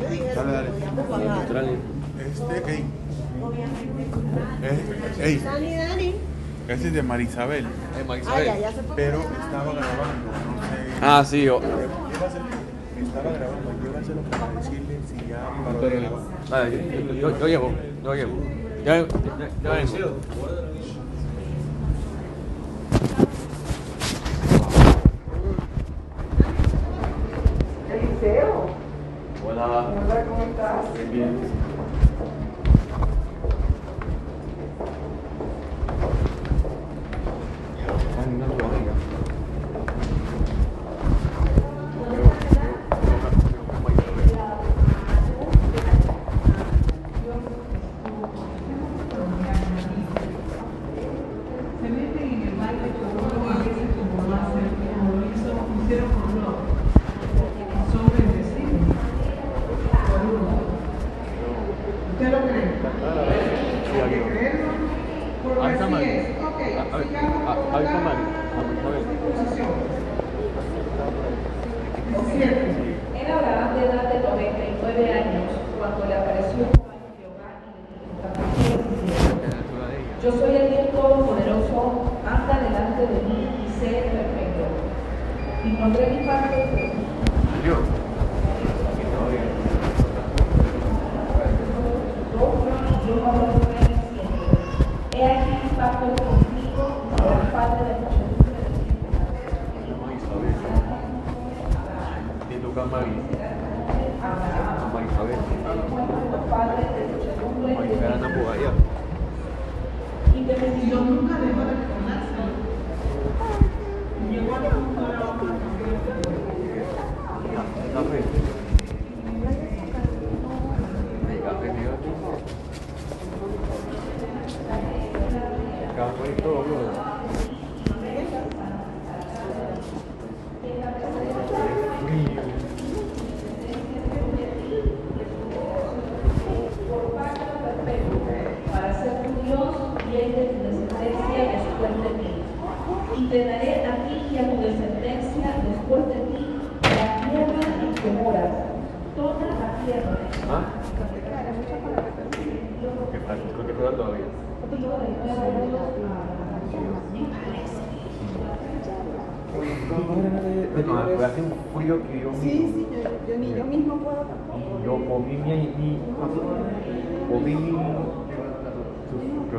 Dale, dale. Este, hey. Hey. Eh, Dani, Ese es de Marisabel. Pero estaba grabando. Ah, sí. Yo... Estaba grabando, decirle si ya... Yo, yo, yo llevo, yo llevo. Ya, ya, ya,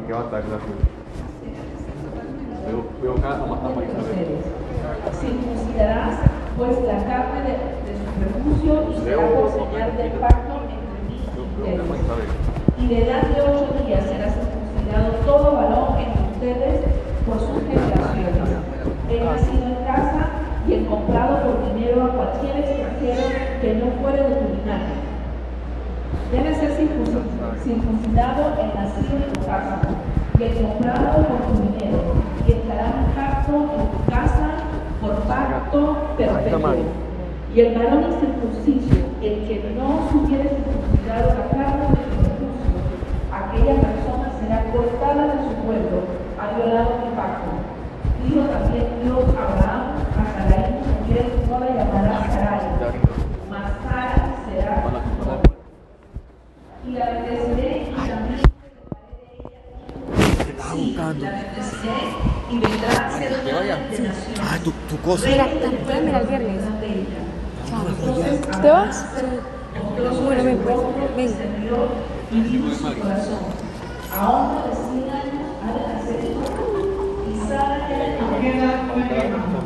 Ja, danke dafür. Y el varón incircunciso